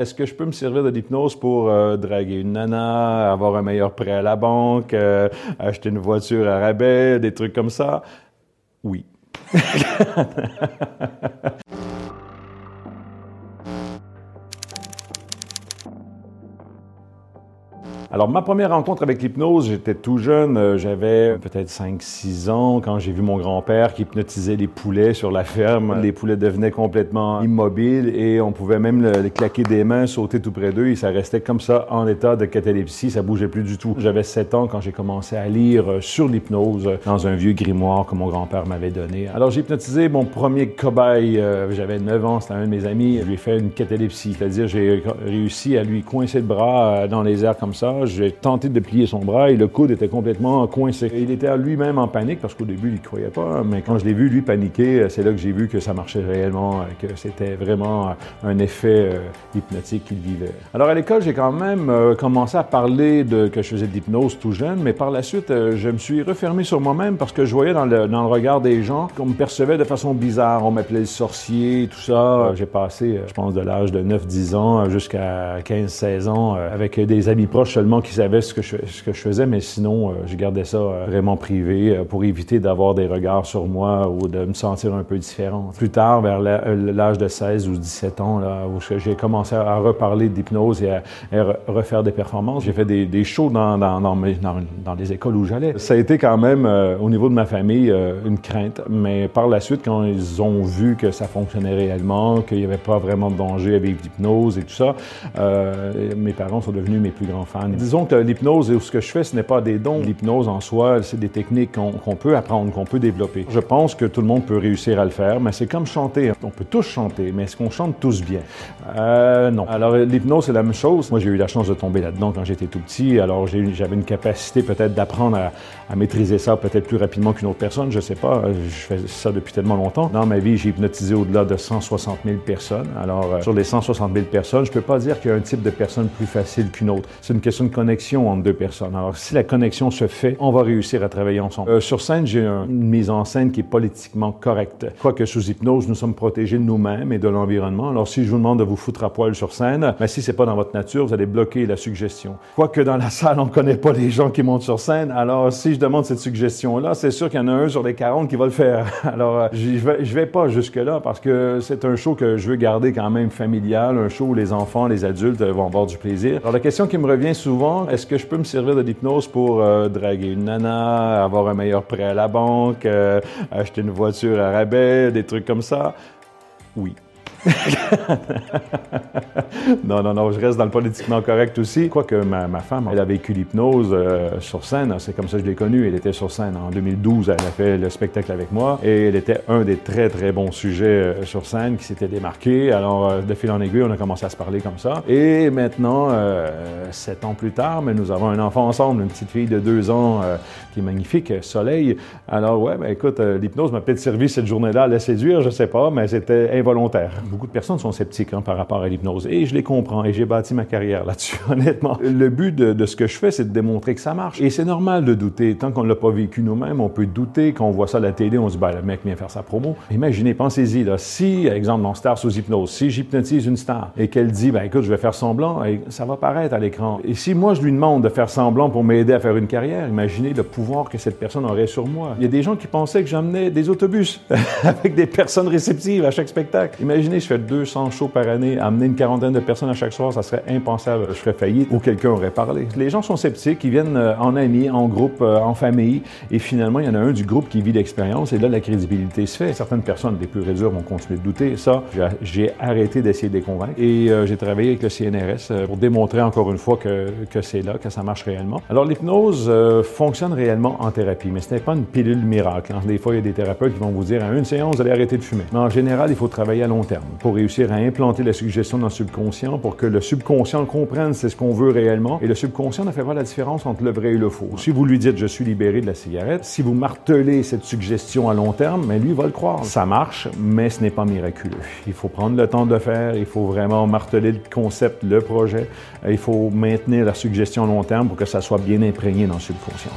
Est-ce que je peux me servir de l'hypnose pour euh, draguer une nana, avoir un meilleur prêt à la banque, euh, acheter une voiture à rabais, des trucs comme ça? Oui. Alors, ma première rencontre avec l'hypnose, j'étais tout jeune, euh, j'avais peut-être 5-6 ans quand j'ai vu mon grand-père qui hypnotisait les poulets sur la ferme. Les poulets devenaient complètement immobiles et on pouvait même les claquer des mains, sauter tout près d'eux et ça restait comme ça en état de catalepsie, ça bougeait plus du tout. J'avais 7 ans quand j'ai commencé à lire euh, sur l'hypnose euh, dans un vieux grimoire que mon grand-père m'avait donné. Alors, j'ai hypnotisé mon premier cobaye, j'avais 9 ans, c'était un de mes amis, je lui ai fait une catalepsie, c'est-à-dire j'ai réussi à lui coincer le bras dans les airs comme ça, j'ai tenté de plier son bras et le coude était complètement coincé. il était lui-même en panique parce qu'au début, il ne croyait pas. Mais quand je l'ai vu, lui, paniquer, c'est là que j'ai vu que ça marchait réellement, que c'était vraiment un effet euh, hypnotique qu'il vivait. Alors à l'école, j'ai quand même euh, commencé à parler de que je faisais de l'hypnose tout jeune, mais par la suite, euh, je me suis refermé sur moi-même parce que je voyais dans le, dans le regard des gens qu'on me percevait de façon bizarre. On m'appelait le sorcier, tout ça. J'ai passé, je pense, de l'âge de 9-10 ans jusqu'à 15-16 ans avec des amis proches seulement qui savaient ce que je, faisais, mais sinon, euh, je gardais ça euh, vraiment privé euh, pour éviter d'avoir des regards sur moi ou de me sentir un peu différent. Plus tard, vers l'âge de 16 ou 17 ans, où j'ai commencé à reparler d'hypnose et à, refaire des performances, j'ai fait des, shows dans, dans, dans, les écoles où j'allais. Ça a été quand même, au niveau de ma famille, une crainte, mais par la suite, quand ils ont vu que ça fonctionnait réellement, qu'il n'y avait pas vraiment de danger avec l'hypnose et tout ça, mes parents sont devenus mes plus grands fans disons que l'hypnose, et ce que je fais, ce n'est pas des dons. L'hypnose en soi, c'est des techniques qu'on peut apprendre, qu'on peut développer. Je pense que tout le monde peut réussir à le faire, mais c'est comme chanter. On peut tous chanter, mais est-ce qu'on chante tous bien? Euh, non. Alors, l'hypnose, c'est la même chose. Moi, j'ai eu la chance de tomber là-dedans quand j'étais tout petit. Alors, j'avais une capacité peut-être d'apprendre à, maîtriser ça peut-être plus rapidement qu'une autre personne. Je sais pas. Je fais ça depuis tellement longtemps. Dans ma vie, j'ai hypnotisé au-delà de 160 000 personnes. Alors, euh, sur les 160 000 personnes, je peux pas dire qu'il y a un type de personne plus facile qu'une autre. C'est une question connexion entre deux personnes. Alors, si la connexion se fait, on va réussir à travailler ensemble. Euh, sur scène, j'ai une mise en scène qui est politiquement correcte. Quoique sous hypnose, nous sommes protégés de nous-mêmes et de l'environnement. Alors, si je vous demande de vous foutre à poil sur scène, mais si c'est pas dans votre nature, vous allez bloquer la suggestion. Quoique dans la salle, on connaît pas les gens qui montent sur scène. Alors, si je demande cette suggestion-là, c'est sûr qu'il y en a un sur les 40 qui va le faire. Alors, euh, je vais, je vais pas jusque-là parce que c'est un show que je veux garder quand même familial, un show où les enfants, les adultes vont avoir du plaisir. Alors, la question qui me revient souvent, est-ce que je peux me servir de l'hypnose pour euh, draguer une nana, avoir un meilleur prêt à la banque, euh, acheter une voiture à rabais, des trucs comme ça? Oui. non, non, non, je reste dans le politiquement correct aussi. Quoique ma, femme, elle a vécu l'hypnose euh, sur scène, c'est comme ça que je l'ai connue. Elle était sur scène en 2012, elle a fait le spectacle avec moi et elle était un des très, très bons sujets euh, sur scène qui s'était démarqué. Alors, euh, de fil en aiguille, on a commencé à se parler comme ça. Et maintenant, sept ans plus tard, mais nous avons un enfant ensemble, une petite fille de deux ans qui est magnifique, Soleil. Alors, ouais, ben écoute, l'hypnose m'a peut-être servi cette journée-là à la séduire, je sais pas, mais c'était involontaire beaucoup de personnes sont sceptiques hein, par rapport à l'hypnose et je les comprends et j'ai bâti ma carrière là-dessus, honnêtement. Le but de, ce que je fais, c'est de démontrer que ça marche. Et c'est normal de douter. Tant qu'on ne l'a pas vécu nous-mêmes, on peut douter. Quand on voit ça à la télé, on se dit, ben, le mec vient faire sa promo. Imaginez, pensez-y, là, si, exemple, dans Star sous hypnose, si j'hypnotise une star et qu'elle dit, ben, écoute, je vais faire semblant, et ça va paraître à l'écran. Et si moi, je lui demande de faire semblant pour m'aider à faire une carrière, imaginez le pouvoir que cette personne aurait sur moi. Il y a des gens qui pensaient que j'amenais des autobus avec des personnes réceptives à chaque spectacle. Imaginez je fais 200 shows par année, amener une quarantaine de personnes à chaque soir, ça serait impensable. Je ferais faillite ou quelqu'un aurait parlé. Les gens sont sceptiques, ils viennent euh, en amis, en groupe, euh, en famille, et finalement, il y en a un du groupe qui vit l'expérience, et là, la crédibilité se fait. Certaines personnes, les plus réserves, vont continuer de douter. Ça, j'ai arrêté d'essayer de les convaincre, et euh, j'ai travaillé avec le CNRS pour démontrer encore une fois que, que c'est là, que ça marche réellement. Alors, l'hypnose fonctionne réellement en thérapie, mais ce n'est pas une pilule miracle. Hein. Des fois, il y a des thérapeutes qui vont vous dire, à une séance, vous allez arrêter de fumer. Mais en général, il faut travailler à long terme pour réussir à implanter la suggestion dans le subconscient pour que le subconscient comprenne c'est ce qu'on veut réellement. Et le subconscient ne fait pas la différence entre le vrai et le faux. Si vous lui dites je suis libéré de la cigarette, si vous martelez cette suggestion à long terme, mais lui va le croire. Ça marche, mais ce n'est pas miraculeux. Il faut prendre le temps de faire, il faut vraiment marteler le concept, le projet. Il faut maintenir la suggestion à long terme pour que ça soit bien imprégné dans le subconscient.